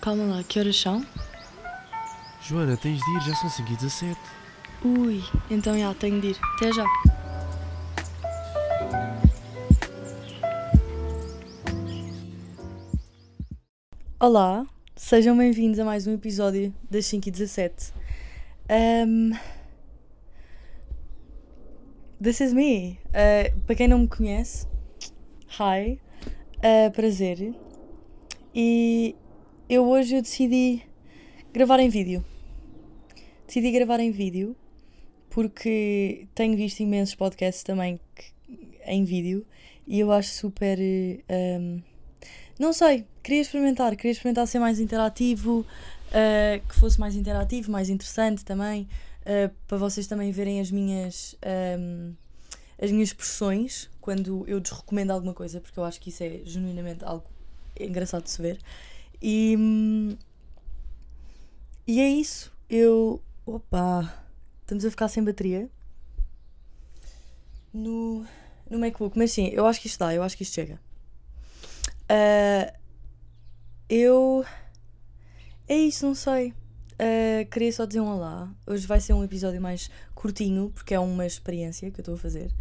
Calma lá, que horas são? Joana, tens de ir, já são 5 e 17. Ui, então já, tenho de ir. Até já. Olá, sejam bem-vindos a mais um episódio das 5 e 17. Um, this is me. Uh, para quem não me conhece, hi, uh, prazer. E eu hoje eu decidi gravar em vídeo. Decidi gravar em vídeo porque tenho visto imensos podcasts também em vídeo e eu acho super. um, não sei, queria experimentar, queria experimentar ser mais interativo, uh, que fosse mais interativo, mais interessante também, uh, para vocês também verem as minhas. um, as minhas expressões quando eu desrecomendo alguma coisa, porque eu acho que isso é genuinamente algo engraçado de se ver. E, e é isso. Eu. Opa! Estamos a ficar sem bateria no, no MacBook, mas sim, eu acho que isto dá, eu acho que isto chega. Ah, eu. É isso, não sei. Ah, queria só dizer um olá. Hoje vai ser um episódio mais curtinho, porque é uma experiência que eu estou a fazer.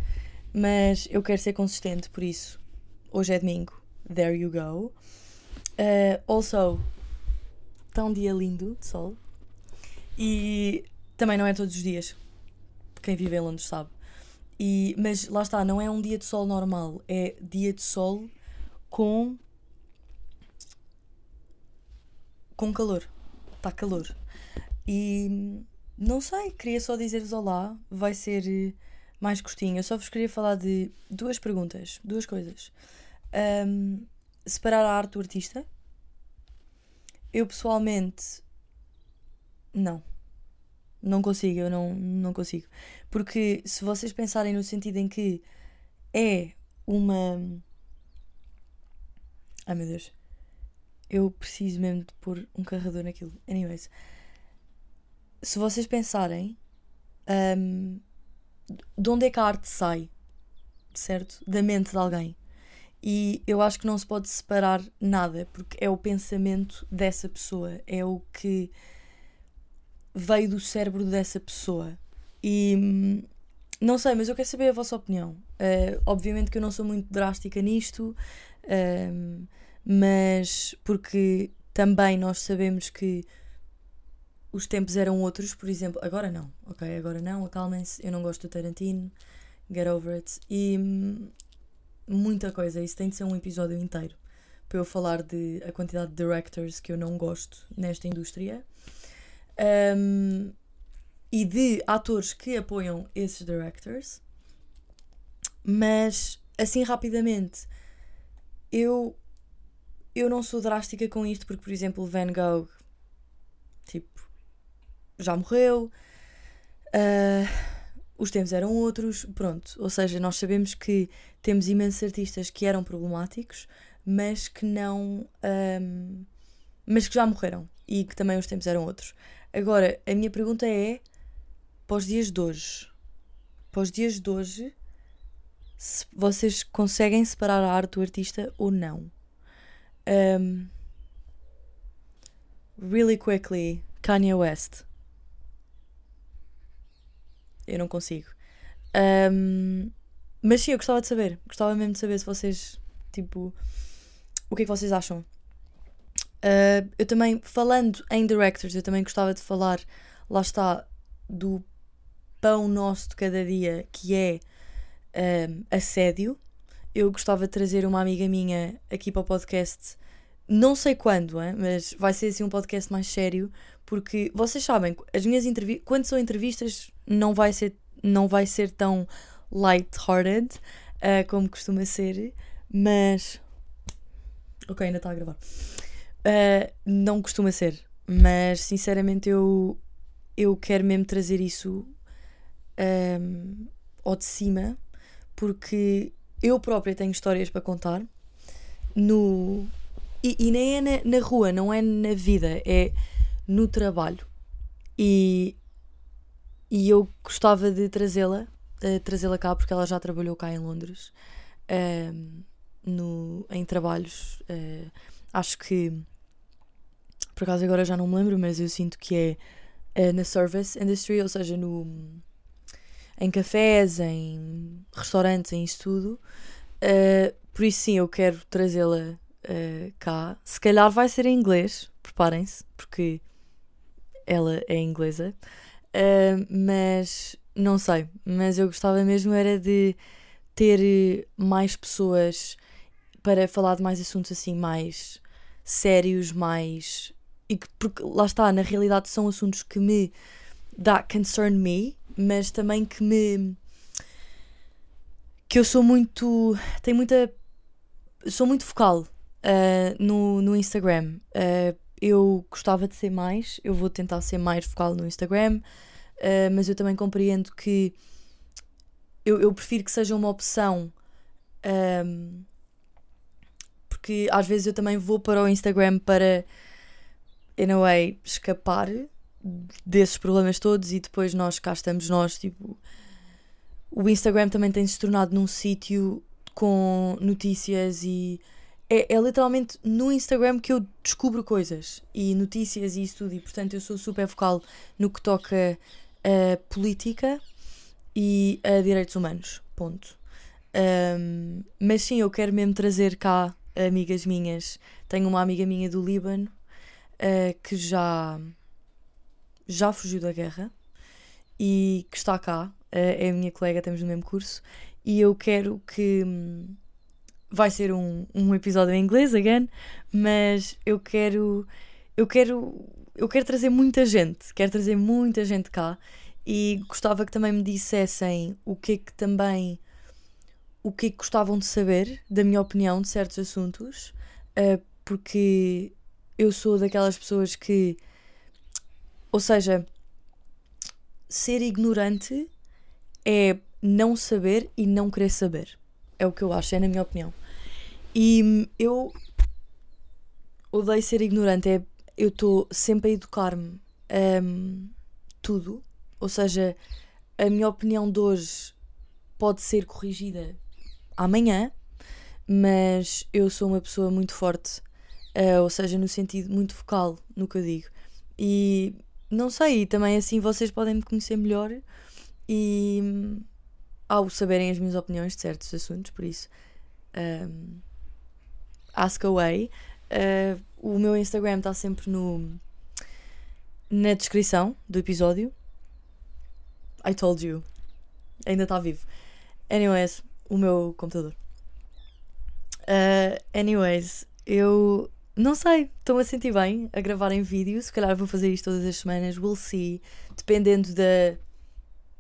Mas eu quero ser consistente, por isso. Hoje é domingo. There you go. Uh, also, está um dia lindo de sol. E também não é todos os dias. Quem vive em Londres sabe. E, mas lá está, não é um dia de sol normal. É dia de sol com. com calor. Está calor. E não sei, queria só dizer-vos olá. Vai ser eh, mais curtinho. Eu só vos queria falar de duas perguntas, duas coisas. Um, separar a arte do artista. Eu pessoalmente não. Não consigo, eu não, não consigo. Porque se vocês pensarem no sentido em que é uma. Ai meu Deus. Eu preciso mesmo de pôr um carregador naquilo. Anyways. Se vocês pensarem. hum, de onde é que a arte sai? Certo? Da mente de alguém. E eu acho que não se pode separar nada, porque é o pensamento dessa pessoa, é o que veio do cérebro dessa pessoa. E hum, não sei, mas eu quero saber a vossa opinião. Uh, obviamente que eu não sou muito drástica nisto, um, mas porque também nós sabemos que os tempos eram outros, por exemplo, agora não, ok? Agora não, acalmem-se, eu não gosto do Tarantino, get over it. E hum, muita coisa, isso tem de ser um episódio inteiro para eu falar de a quantidade de directors que eu não gosto nesta indústria. Um, e de atores que apoiam esses directors, mas assim rapidamente eu eu não sou drástica com isto porque, por exemplo, Van Gogh tipo já morreu. ah, os tempos eram outros, pronto. Ou seja, nós sabemos que temos imensos artistas que eram problemáticos, mas que não. ahm, mas que já morreram e que também os tempos eram outros. Agora, a minha pergunta é: os dias de hoje, dias de hoje, se vocês conseguem separar a arte do artista ou não? Ahm, really quickly, Kanye West. Eu não consigo. Ahm, mas sim, eu gostava de saber. Gostava mesmo de saber se vocês, tipo, o que é que vocês acham. Ah, eu também, falando em directors, eu também gostava de falar, lá está, do pão nosso de cada dia, que é ahm, assédio. Eu gostava de trazer uma amiga minha aqui para o podcast, não sei quando, hein, mas vai ser assim um podcast mais sério, porque vocês sabem, as minhas entrevistas, quando são entrevistas, não vai ser, não vai ser tão light-hearted ah, como costuma ser, mas. Ok, ainda está a gravar. Uh, não costuma ser, mas sinceramente eu, eu quero mesmo trazer isso um, ao de cima, porque eu própria tenho histórias para contar no. E, e nem é na, na rua, não é na vida, é no trabalho. E, e eu gostava de trazê-la, eh, trazê-la cá, porque ela já trabalhou cá em Londres, um, no, em trabalhos. eh, acho que por acaso agora já não me lembro, mas eu sinto que é uh, na service industry, ou seja, no, em cafés, em restaurantes, em isso tudo. Uh, por isso sim, eu quero trazê-la uh, cá. Se calhar vai ser em inglês, preparem-se, porque ela é inglesa. mas não sei, mas eu gostava mesmo era de ter mais pessoas para falar de mais assuntos assim mais sérios, mais e que porque lá está, na realidade são assuntos que me dá concern me, mas também que me que eu sou muito tenho muita sou muito focal uh, no, no Instagram. Uh, eu gostava de ser mais, eu vou tentar ser mais focal no Instagram, uh, mas eu também compreendo que eu, eu prefiro que seja uma opção. Um, porque às vezes eu também vou para o Instagram para, in a way, escapar desses problemas todos e depois nós cá estamos nós, tipo. O Instagram também tem se tornado num sítio com notícias e é, é, literalmente no Instagram que eu descubro coisas e notícias e isso tudo, e portanto eu sou super vocal no que toca a política e a direitos humanos. Ponto. Um, mas sim, eu quero mesmo trazer cá amigas minhas. Tenho uma amiga minha do Líbano uh, que já, já fugiu da guerra e que está cá. Uh, é a minha colega, temos no mesmo curso. E eu quero que. Um, vai ser um, um episódio em inglês, again, mas eu quero. Eu quero. Eu quero trazer muita gente. Quero trazer muita gente cá. E gostava que também me dissessem o que é que também o que é que gostavam de saber, da minha opinião, de certos assuntos, uh, porque eu sou daquelas pessoas que. Ou seja, ser ignorante é não saber e não querer saber. É o que eu acho, é na minha opinião. E eu odeio ser ignorante, é, eu estou sempre a educar-me um, tudo. Ou seja, a minha opinião de hoje pode ser corrigida amanhã, mas eu sou uma pessoa muito forte, uh, ou seja, no sentido muito focal no que eu digo. E não sei, também assim vocês podem me conhecer melhor e hum, ao saberem as minhas opiniões de certos assuntos, por isso um, ask away. Uh, o meu Instagram está sempre no na descrição do episódio. I told you. Ainda está vivo. Anyways, o meu computador. Uh, anyways, eu não sei, estou-me a sentir bem a gravar em vídeo. Se calhar vou fazer isto todas as semanas, we'll see. Dependendo da,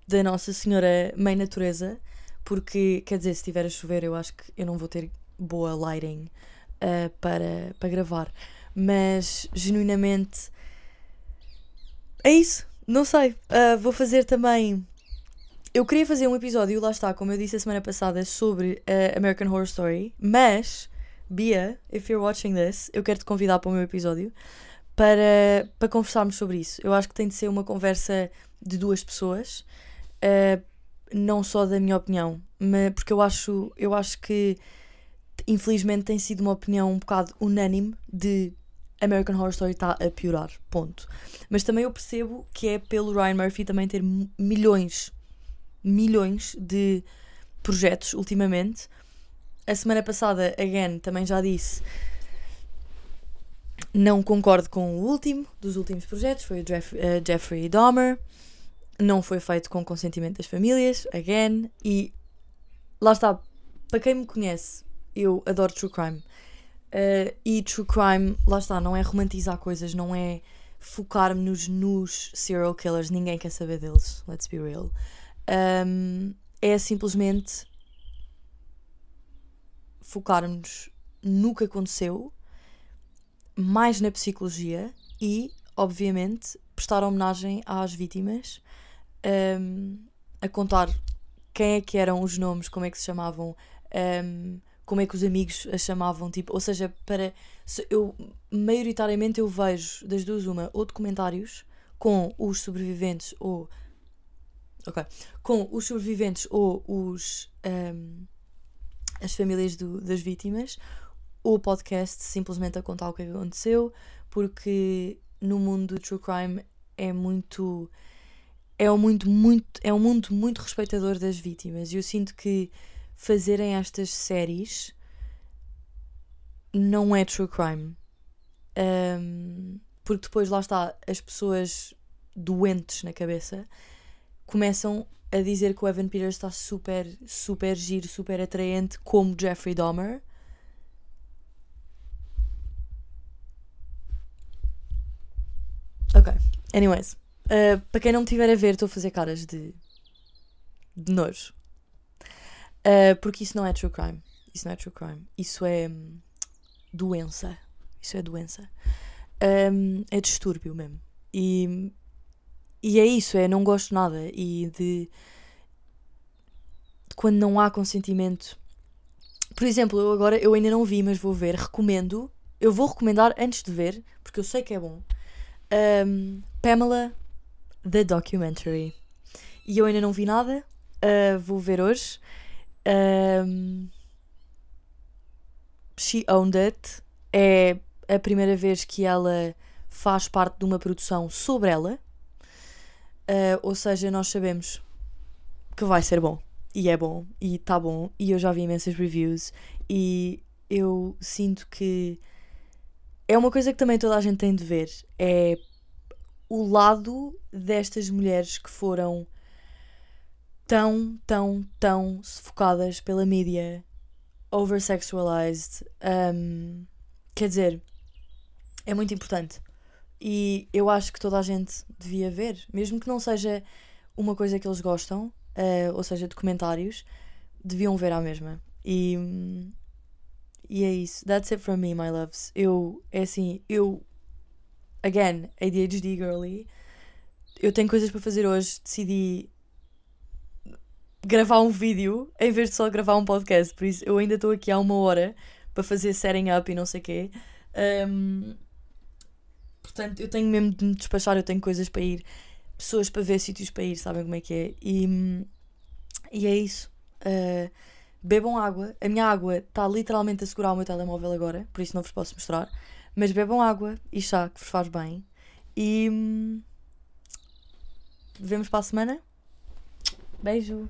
da Nossa Senhora Mãe Natureza. Porque, quer dizer, se estiver a chover, eu acho que eu não vou ter boa lighting uh, para, para gravar. Mas, genuinamente, é isso. Não sei. Uh, vou fazer também eu queria fazer um episódio, lá está, como eu disse a semana passada, sobre uh, American Horror Story, mas, Bia, if you're watching this, eu quero te convidar para o meu episódio para, para conversarmos sobre isso. Eu acho que tem de ser uma conversa de duas pessoas, uh, não só da minha opinião, mas, porque eu acho, eu acho que infelizmente tem sido uma opinião um bocado unânime de American Horror Story está a piorar, ponto. Mas também eu percebo que é pelo Ryan Murphy também ter milhões milhões de projetos ultimamente. A semana passada, again, também já disse. Não concordo com o último dos últimos projetos, foi o Jeff, uh, Jeffrey Dahmer. Não foi feito com consentimento das famílias, again. E lá está, para quem me conhece, eu adoro true crime. Uh, e true crime, lá está, não é romantizar coisas, não é focar-nos nos serial killers, ninguém quer saber deles, let's be real um, é simplesmente focarmos no que aconteceu, mais na psicologia e, obviamente, prestar homenagem às vítimas, um, a contar quem é que eram os nomes, como é que se chamavam, um, como é que os amigos a chamavam, tipo, ou seja, para eu maioritariamente eu vejo das duas uma ou documentários com os sobreviventes ou Ok. Com os sobreviventes ou os, um, as famílias do, das vítimas, o podcast simplesmente a contar o que aconteceu, porque no mundo do true crime é muito é um mundo muito é um mundo muito respeitador das vítimas e eu sinto que fazerem estas séries não é true crime um, porque depois lá está as pessoas doentes na cabeça começam a dizer que o Evan Peters está super super giro super atraente como Jeffrey Dahmer Ok. Anyways. Uh, para quem não me tiver a ver, estou a fazer caras de. de nojo. Uh, porque isso não é true crime. Isso não é true crime. Isso é. Hum, doença. Isso é doença. Um, é distúrbio mesmo. E. E é isso, é não gosto nada. E de. de quando não há consentimento. Por exemplo, eu agora eu ainda não vi, mas vou ver. Recomendo. Eu vou recomendar antes de ver, porque eu sei que é bom. Um, Pamela, The Documentary. E eu ainda não vi nada, uh, vou ver hoje. Um, She Owned It. É a primeira vez que ela faz parte de uma produção sobre ela. Uh, ou seja, nós sabemos que vai ser bom. E é bom. E está bom. E eu já vi imensas reviews. E eu sinto que é uma coisa que também toda a gente tem de ver. É o lado destas mulheres que foram tão, tão, tão sufocadas pela mídia, oversexualized. Um, quer dizer, é muito importante. E eu acho que toda a gente devia ver, mesmo que não seja uma coisa que eles gostam, uh, ou seja, documentários, deviam ver à mesma. E e é isso. That's it from me, my loves. Eu, é assim, eu. Again, ADHD girly. Eu tenho coisas para fazer hoje. Decidi gravar um vídeo em vez de só gravar um podcast. Por isso, eu ainda estou aqui há uma hora para fazer setting up e não sei o quê. Um, portanto, eu tenho mesmo de me despachar. Eu tenho coisas para ir, pessoas para ver, sítios para ir, sabem como é que é. E, e é isso. Uh, bebam água. A minha água está literalmente a segurar o meu telemóvel agora, por isso não vos posso mostrar. Mas bebam água e chá, que vos faz bem. E. Hum, vemos para a semana. Beijo!